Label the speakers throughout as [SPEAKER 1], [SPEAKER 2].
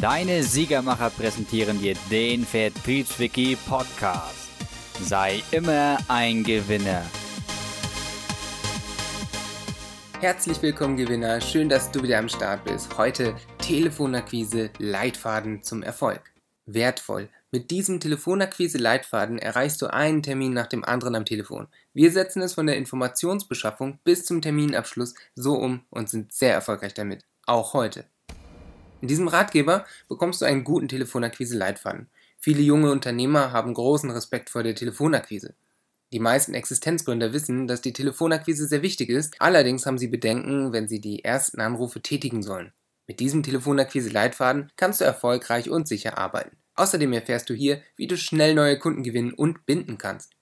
[SPEAKER 1] Deine Siegermacher präsentieren dir den Vertriebswiki Podcast. Sei immer ein Gewinner.
[SPEAKER 2] Herzlich willkommen, Gewinner. Schön, dass du wieder am Start bist. Heute Telefonakquise Leitfaden zum Erfolg. Wertvoll. Mit diesem Telefonakquise-Leitfaden erreichst du einen Termin nach dem anderen am Telefon. Wir setzen es von der Informationsbeschaffung bis zum Terminabschluss so um und sind sehr erfolgreich damit. Auch heute. In diesem Ratgeber bekommst du einen guten Telefonakquise-Leitfaden. Viele junge Unternehmer haben großen Respekt vor der Telefonakquise. Die meisten Existenzgründer wissen, dass die Telefonakquise sehr wichtig ist, allerdings haben sie Bedenken, wenn sie die ersten Anrufe tätigen sollen. Mit diesem Telefonakquise-Leitfaden kannst du erfolgreich und sicher arbeiten. Außerdem erfährst du hier, wie du schnell neue Kunden gewinnen und binden kannst.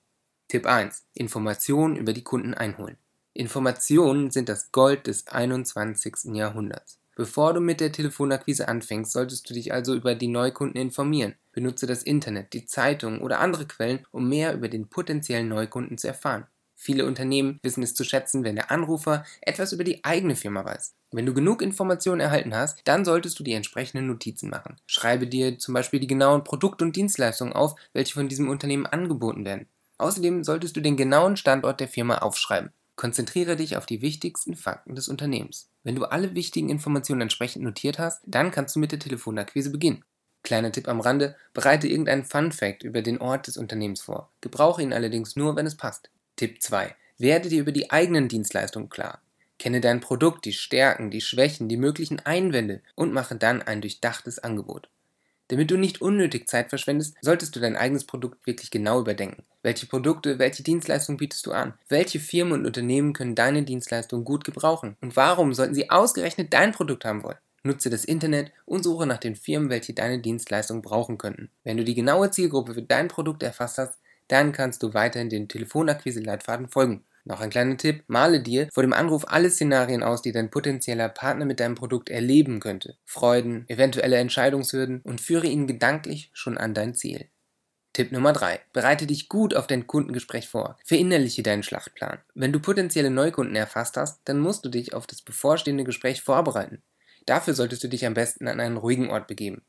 [SPEAKER 2] Tipp 1. Informationen über die Kunden einholen. Informationen sind das Gold des 21. Jahrhunderts. Bevor du mit der Telefonakquise anfängst, solltest du dich also über die Neukunden informieren. Benutze das Internet, die Zeitung oder andere Quellen, um mehr über den potenziellen Neukunden zu erfahren. Viele Unternehmen wissen es zu schätzen, wenn der Anrufer etwas über die eigene Firma weiß. Wenn du genug Informationen erhalten hast, dann solltest du die entsprechenden Notizen machen. Schreibe dir zum Beispiel die genauen Produkte und Dienstleistungen auf, welche von diesem Unternehmen angeboten werden. Außerdem solltest du den genauen Standort der Firma aufschreiben. Konzentriere dich auf die wichtigsten Fakten des Unternehmens. Wenn du alle wichtigen Informationen entsprechend notiert hast, dann kannst du mit der Telefonakquise beginnen. Kleiner Tipp am Rande, bereite irgendeinen Fun Fact über den Ort des Unternehmens vor. Gebrauche ihn allerdings nur, wenn es passt. Tipp 2. Werde dir über die eigenen Dienstleistungen klar. Kenne dein Produkt, die Stärken, die Schwächen, die möglichen Einwände und mache dann ein durchdachtes Angebot. Damit du nicht unnötig Zeit verschwendest, solltest du dein eigenes Produkt wirklich genau überdenken. Welche Produkte, welche Dienstleistungen bietest du an? Welche Firmen und Unternehmen können deine Dienstleistung gut gebrauchen? Und warum sollten sie ausgerechnet dein Produkt haben wollen? Nutze das Internet und suche nach den Firmen, welche deine Dienstleistung brauchen könnten. Wenn du die genaue Zielgruppe für dein Produkt erfasst hast, dann kannst du weiterhin den Telefonakquise-Leitfaden folgen. Noch ein kleiner Tipp, male dir vor dem Anruf alle Szenarien aus, die dein potenzieller Partner mit deinem Produkt erleben könnte. Freuden, eventuelle Entscheidungshürden und führe ihn gedanklich schon an dein Ziel. Tipp Nummer 3. Bereite dich gut auf dein Kundengespräch vor. Verinnerliche deinen Schlachtplan. Wenn du potenzielle Neukunden erfasst hast, dann musst du dich auf das bevorstehende Gespräch vorbereiten. Dafür solltest du dich am besten an einen ruhigen Ort begeben.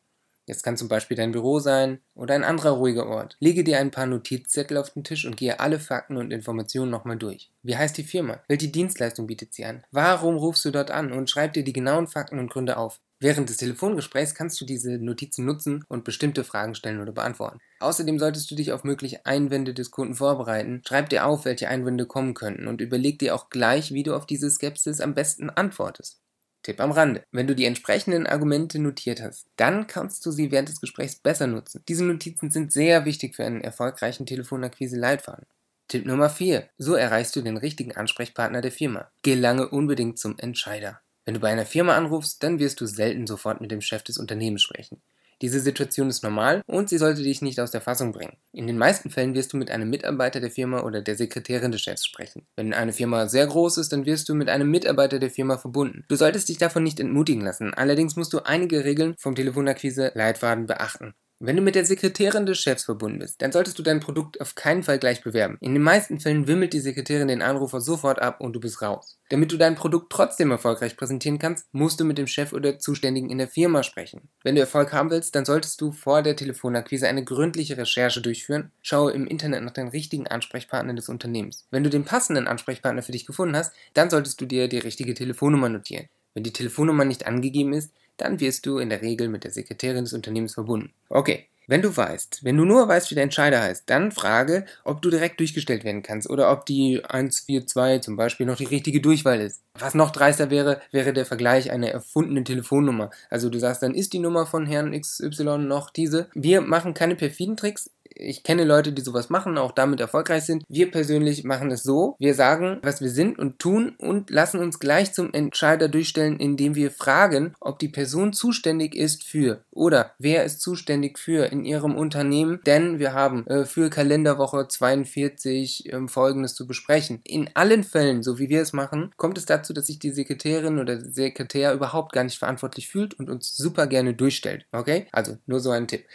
[SPEAKER 2] Jetzt kann zum Beispiel dein Büro sein oder ein anderer ruhiger Ort. Lege dir ein paar Notizzettel auf den Tisch und gehe alle Fakten und Informationen nochmal durch. Wie heißt die Firma? Welche Dienstleistung bietet sie an? Warum rufst du dort an? Und schreib dir die genauen Fakten und Gründe auf. Während des Telefongesprächs kannst du diese Notizen nutzen und bestimmte Fragen stellen oder beantworten. Außerdem solltest du dich auf mögliche Einwände des Kunden vorbereiten. Schreib dir auf, welche Einwände kommen könnten und überleg dir auch gleich, wie du auf diese Skepsis am besten antwortest. Tipp am Rande. Wenn du die entsprechenden Argumente notiert hast, dann kannst du sie während des Gesprächs besser nutzen. Diese Notizen sind sehr wichtig für einen erfolgreichen Telefonakquise-Leitfaden. Tipp Nummer 4. So erreichst du den richtigen Ansprechpartner der Firma. Gelange unbedingt zum Entscheider. Wenn du bei einer Firma anrufst, dann wirst du selten sofort mit dem Chef des Unternehmens sprechen. Diese Situation ist normal und sie sollte dich nicht aus der Fassung bringen. In den meisten Fällen wirst du mit einem Mitarbeiter der Firma oder der Sekretärin des Chefs sprechen. Wenn eine Firma sehr groß ist, dann wirst du mit einem Mitarbeiter der Firma verbunden. Du solltest dich davon nicht entmutigen lassen, allerdings musst du einige Regeln vom Telefonakquise-Leitfaden beachten. Wenn du mit der Sekretärin des Chefs verbunden bist, dann solltest du dein Produkt auf keinen Fall gleich bewerben. In den meisten Fällen wimmelt die Sekretärin den Anrufer sofort ab und du bist raus. Damit du dein Produkt trotzdem erfolgreich präsentieren kannst, musst du mit dem Chef oder Zuständigen in der Firma sprechen. Wenn du Erfolg haben willst, dann solltest du vor der Telefonakquise eine gründliche Recherche durchführen. Schaue im Internet nach den richtigen Ansprechpartnern des Unternehmens. Wenn du den passenden Ansprechpartner für dich gefunden hast, dann solltest du dir die richtige Telefonnummer notieren. Wenn die Telefonnummer nicht angegeben ist, dann wirst du in der Regel mit der Sekretärin des Unternehmens verbunden. Okay. Wenn du weißt, wenn du nur weißt, wie der Entscheider heißt, dann frage, ob du direkt durchgestellt werden kannst oder ob die 142 zum Beispiel noch die richtige Durchwahl ist. Was noch dreister wäre, wäre der Vergleich einer erfundenen Telefonnummer. Also du sagst, dann ist die Nummer von Herrn XY noch diese. Wir machen keine perfiden Tricks, ich kenne Leute, die sowas machen, auch damit erfolgreich sind. Wir persönlich machen es so. Wir sagen, was wir sind und tun und lassen uns gleich zum Entscheider durchstellen, indem wir fragen, ob die Person zuständig ist für oder wer ist zuständig für in ihrem Unternehmen, denn wir haben äh, für Kalenderwoche 42 äh, folgendes zu besprechen. In allen Fällen, so wie wir es machen, kommt es dazu, dass sich die Sekretärin oder der Sekretär überhaupt gar nicht verantwortlich fühlt und uns super gerne durchstellt. Okay? Also nur so ein Tipp.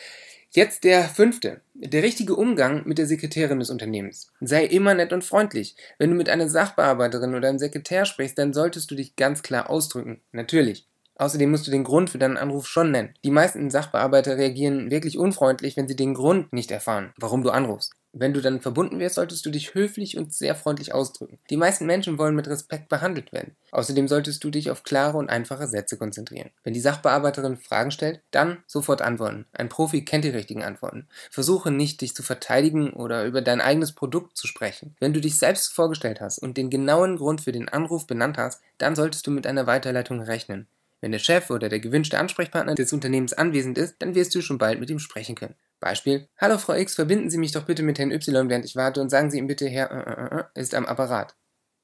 [SPEAKER 2] Jetzt der fünfte. Der richtige Umgang mit der Sekretärin des Unternehmens. Sei immer nett und freundlich. Wenn du mit einer Sachbearbeiterin oder einem Sekretär sprichst, dann solltest du dich ganz klar ausdrücken. Natürlich. Außerdem musst du den Grund für deinen Anruf schon nennen. Die meisten Sachbearbeiter reagieren wirklich unfreundlich, wenn sie den Grund nicht erfahren, warum du anrufst. Wenn du dann verbunden wirst, solltest du dich höflich und sehr freundlich ausdrücken. Die meisten Menschen wollen mit Respekt behandelt werden. Außerdem solltest du dich auf klare und einfache Sätze konzentrieren. Wenn die Sachbearbeiterin Fragen stellt, dann sofort antworten. Ein Profi kennt die richtigen Antworten. Versuche nicht, dich zu verteidigen oder über dein eigenes Produkt zu sprechen. Wenn du dich selbst vorgestellt hast und den genauen Grund für den Anruf benannt hast, dann solltest du mit einer Weiterleitung rechnen. Wenn der Chef oder der gewünschte Ansprechpartner des Unternehmens anwesend ist, dann wirst du schon bald mit ihm sprechen können. Beispiel: Hallo Frau X, verbinden Sie mich doch bitte mit Herrn Y, während ich warte und sagen Sie ihm bitte, Herr äh, äh, äh ist am Apparat.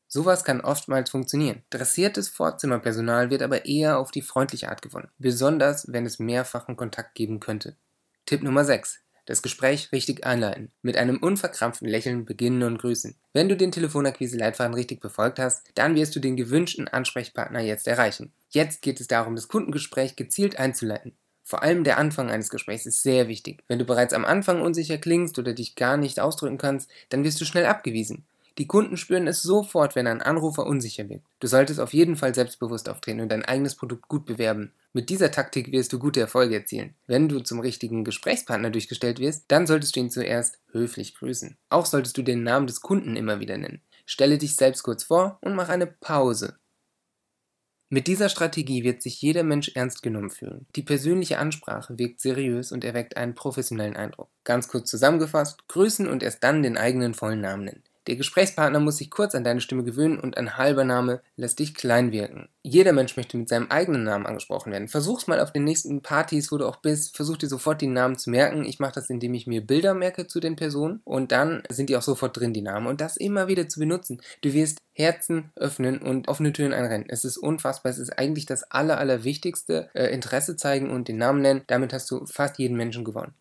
[SPEAKER 2] Sowas kann oftmals funktionieren. Dressiertes Vorzimmerpersonal wird aber eher auf die freundliche Art gewonnen, besonders wenn es mehrfachen Kontakt geben könnte. Tipp Nummer 6. Das Gespräch richtig einleiten. Mit einem unverkrampften Lächeln beginnen und grüßen. Wenn du den Telefonakquise-Leitfaden richtig befolgt hast, dann wirst du den gewünschten Ansprechpartner jetzt erreichen. Jetzt geht es darum, das Kundengespräch gezielt einzuleiten. Vor allem der Anfang eines Gesprächs ist sehr wichtig. Wenn du bereits am Anfang unsicher klingst oder dich gar nicht ausdrücken kannst, dann wirst du schnell abgewiesen. Die Kunden spüren es sofort, wenn ein Anrufer unsicher wird. Du solltest auf jeden Fall selbstbewusst auftreten und dein eigenes Produkt gut bewerben. Mit dieser Taktik wirst du gute Erfolge erzielen. Wenn du zum richtigen Gesprächspartner durchgestellt wirst, dann solltest du ihn zuerst höflich grüßen. Auch solltest du den Namen des Kunden immer wieder nennen. Stelle dich selbst kurz vor und mach eine Pause. Mit dieser Strategie wird sich jeder Mensch ernst genommen fühlen. Die persönliche Ansprache wirkt seriös und erweckt einen professionellen Eindruck. Ganz kurz zusammengefasst, grüßen und erst dann den eigenen vollen Namen nennen. Der Gesprächspartner muss sich kurz an deine Stimme gewöhnen und ein halber Name lässt dich klein wirken. Jeder Mensch möchte mit seinem eigenen Namen angesprochen werden. Versuch's mal auf den nächsten Partys, wo du auch bist. Versuch dir sofort die Namen zu merken. Ich mache das, indem ich mir Bilder merke zu den Personen und dann sind die auch sofort drin, die Namen. Und das immer wieder zu benutzen. Du wirst Herzen öffnen und offene Türen einrennen. Es ist unfassbar. Es ist eigentlich das Aller, Allerwichtigste. Äh, Interesse zeigen und den Namen nennen. Damit hast du fast jeden Menschen gewonnen.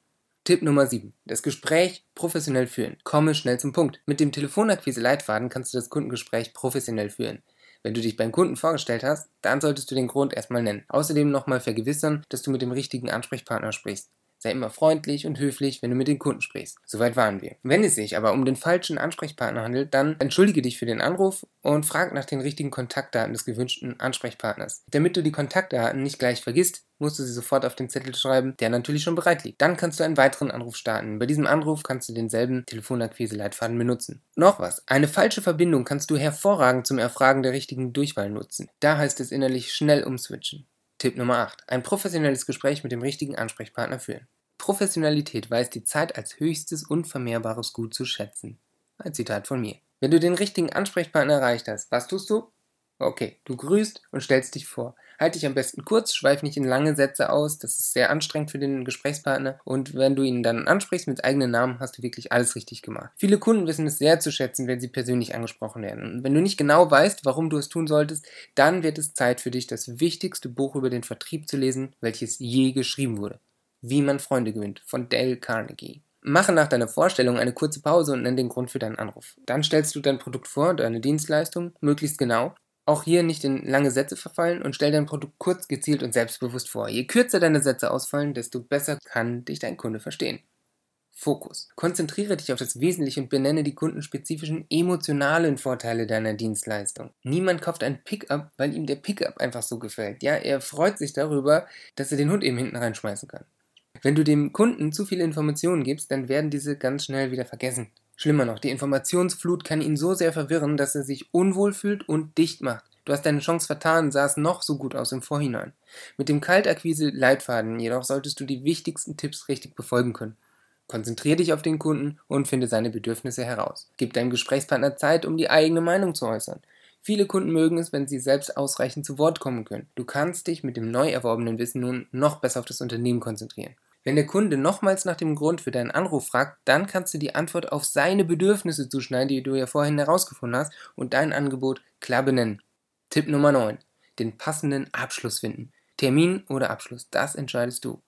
[SPEAKER 2] Tipp Nummer 7. Das Gespräch professionell führen. Komme schnell zum Punkt. Mit dem Telefonakquise-Leitfaden kannst du das Kundengespräch professionell führen. Wenn du dich beim Kunden vorgestellt hast, dann solltest du den Grund erstmal nennen. Außerdem nochmal vergewissern, dass du mit dem richtigen Ansprechpartner sprichst. Sei immer freundlich und höflich, wenn du mit den Kunden sprichst. Soweit waren wir. Wenn es sich aber um den falschen Ansprechpartner handelt, dann entschuldige dich für den Anruf und frag nach den richtigen Kontaktdaten des gewünschten Ansprechpartners. Damit du die Kontaktdaten nicht gleich vergisst, musst du sie sofort auf den Zettel schreiben, der natürlich schon bereit liegt. Dann kannst du einen weiteren Anruf starten. Bei diesem Anruf kannst du denselben Telefonakquise-Leitfaden benutzen. Noch was. Eine falsche Verbindung kannst du hervorragend zum Erfragen der richtigen Durchwahl nutzen. Da heißt es innerlich schnell umswitchen. Tipp Nummer 8. Ein professionelles Gespräch mit dem richtigen Ansprechpartner führen. Professionalität weiß die Zeit als höchstes unvermehrbares Gut zu schätzen. Ein Zitat von mir. Wenn du den richtigen Ansprechpartner erreicht hast, was tust du? Okay, du grüßt und stellst dich vor. Halt dich am besten kurz, schweif nicht in lange Sätze aus, das ist sehr anstrengend für den Gesprächspartner und wenn du ihn dann ansprichst mit eigenen Namen, hast du wirklich alles richtig gemacht. Viele Kunden wissen es sehr zu schätzen, wenn sie persönlich angesprochen werden. Und wenn du nicht genau weißt, warum du es tun solltest, dann wird es Zeit für dich, das wichtigste Buch über den Vertrieb zu lesen, welches je geschrieben wurde. Wie man Freunde gewinnt von Dale Carnegie. Mache nach deiner Vorstellung eine kurze Pause und nenn den Grund für deinen Anruf. Dann stellst du dein Produkt vor, deine Dienstleistung, möglichst genau. Auch hier nicht in lange Sätze verfallen und stell dein Produkt kurz, gezielt und selbstbewusst vor. Je kürzer deine Sätze ausfallen, desto besser kann dich dein Kunde verstehen. Fokus. Konzentriere dich auf das Wesentliche und benenne die kundenspezifischen emotionalen Vorteile deiner Dienstleistung. Niemand kauft ein Pickup, weil ihm der Pickup einfach so gefällt. Ja, er freut sich darüber, dass er den Hund eben hinten reinschmeißen kann. Wenn du dem Kunden zu viele Informationen gibst, dann werden diese ganz schnell wieder vergessen. Schlimmer noch, die Informationsflut kann ihn so sehr verwirren, dass er sich unwohl fühlt und dicht macht. Du hast deine Chance vertan, sah es noch so gut aus im Vorhinein. Mit dem Kaltakquise-Leitfaden jedoch solltest du die wichtigsten Tipps richtig befolgen können. Konzentriere dich auf den Kunden und finde seine Bedürfnisse heraus. Gib deinem Gesprächspartner Zeit, um die eigene Meinung zu äußern. Viele Kunden mögen es, wenn sie selbst ausreichend zu Wort kommen können. Du kannst dich mit dem neu erworbenen Wissen nun noch besser auf das Unternehmen konzentrieren. Wenn der Kunde nochmals nach dem Grund für deinen Anruf fragt, dann kannst du die Antwort auf seine Bedürfnisse zuschneiden, die du ja vorhin herausgefunden hast, und dein Angebot klar benennen. Tipp Nummer 9. Den passenden Abschluss finden. Termin oder Abschluss, das entscheidest du.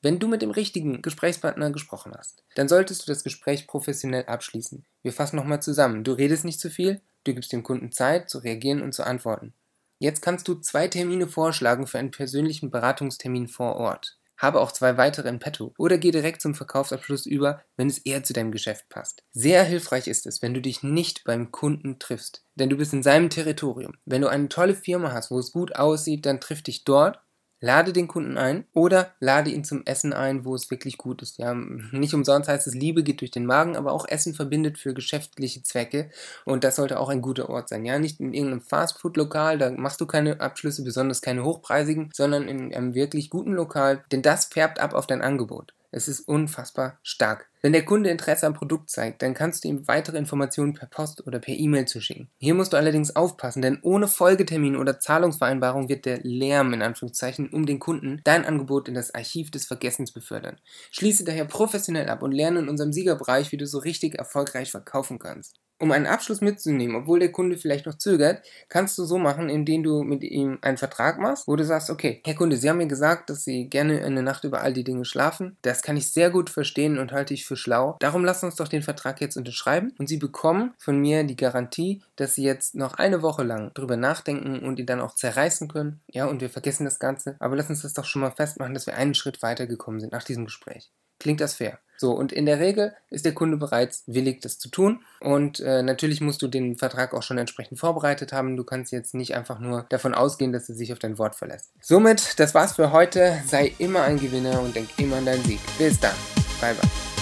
[SPEAKER 2] Wenn du mit dem richtigen Gesprächspartner gesprochen hast, dann solltest du das Gespräch professionell abschließen. Wir fassen nochmal zusammen. Du redest nicht zu viel, du gibst dem Kunden Zeit zu reagieren und zu antworten. Jetzt kannst du zwei Termine vorschlagen für einen persönlichen Beratungstermin vor Ort. Habe auch zwei weitere in petto oder geh direkt zum Verkaufsabschluss über, wenn es eher zu deinem Geschäft passt. Sehr hilfreich ist es, wenn du dich nicht beim Kunden triffst, denn du bist in seinem Territorium. Wenn du eine tolle Firma hast, wo es gut aussieht, dann triff dich dort lade den Kunden ein oder lade ihn zum Essen ein, wo es wirklich gut ist. Ja, nicht umsonst heißt es, Liebe geht durch den Magen, aber auch Essen verbindet für geschäftliche Zwecke und das sollte auch ein guter Ort sein. Ja, nicht in irgendeinem Fastfood-Lokal, da machst du keine Abschlüsse, besonders keine hochpreisigen, sondern in einem wirklich guten Lokal, denn das färbt ab auf dein Angebot. Es ist unfassbar stark. Wenn der Kunde Interesse am Produkt zeigt, dann kannst du ihm weitere Informationen per Post oder per E-Mail zuschicken. Hier musst du allerdings aufpassen, denn ohne Folgetermin oder Zahlungsvereinbarung wird der Lärm in Anführungszeichen um den Kunden dein Angebot in das Archiv des Vergessens befördern. Schließe daher professionell ab und lerne in unserem Siegerbereich, wie du so richtig erfolgreich verkaufen kannst. Um einen Abschluss mitzunehmen, obwohl der Kunde vielleicht noch zögert, kannst du so machen, indem du mit ihm einen Vertrag machst, wo du sagst, okay, Herr Kunde, Sie haben mir gesagt, dass Sie gerne eine Nacht über all die Dinge schlafen. Das kann ich sehr gut verstehen und halte ich für schlau. Darum lass uns doch den Vertrag jetzt unterschreiben und Sie bekommen von mir die Garantie, dass Sie jetzt noch eine Woche lang drüber nachdenken und ihn dann auch zerreißen können. Ja, und wir vergessen das Ganze. Aber lass uns das doch schon mal festmachen, dass wir einen Schritt weitergekommen sind nach diesem Gespräch. Klingt das fair? So, und in der Regel ist der Kunde bereits willig, das zu tun. Und äh, natürlich musst du den Vertrag auch schon entsprechend vorbereitet haben. Du kannst jetzt nicht einfach nur davon ausgehen, dass er sich auf dein Wort verlässt. Somit, das war's für heute. Sei immer ein Gewinner und denk immer an deinen Sieg. Bis dann. Bye bye.